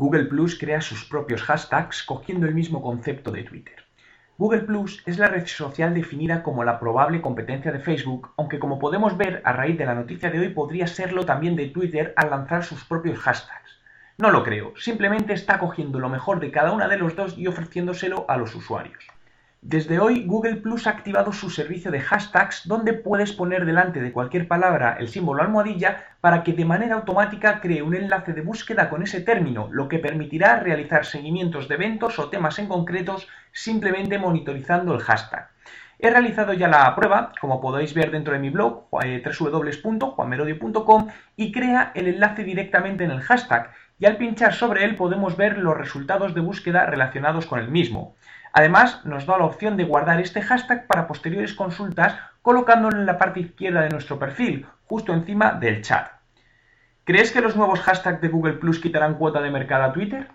Google Plus crea sus propios hashtags cogiendo el mismo concepto de Twitter. Google Plus es la red social definida como la probable competencia de Facebook, aunque como podemos ver a raíz de la noticia de hoy podría serlo también de Twitter al lanzar sus propios hashtags. No lo creo, simplemente está cogiendo lo mejor de cada una de los dos y ofreciéndoselo a los usuarios. Desde hoy Google Plus ha activado su servicio de hashtags donde puedes poner delante de cualquier palabra el símbolo almohadilla para que de manera automática cree un enlace de búsqueda con ese término, lo que permitirá realizar seguimientos de eventos o temas en concretos simplemente monitorizando el hashtag. He realizado ya la prueba, como podéis ver dentro de mi blog, www.juanmerodio.com, y crea el enlace directamente en el hashtag, y al pinchar sobre él podemos ver los resultados de búsqueda relacionados con el mismo. Además, nos da la opción de guardar este hashtag para posteriores consultas colocándolo en la parte izquierda de nuestro perfil, justo encima del chat. ¿Crees que los nuevos hashtags de Google Plus quitarán cuota de mercado a Twitter?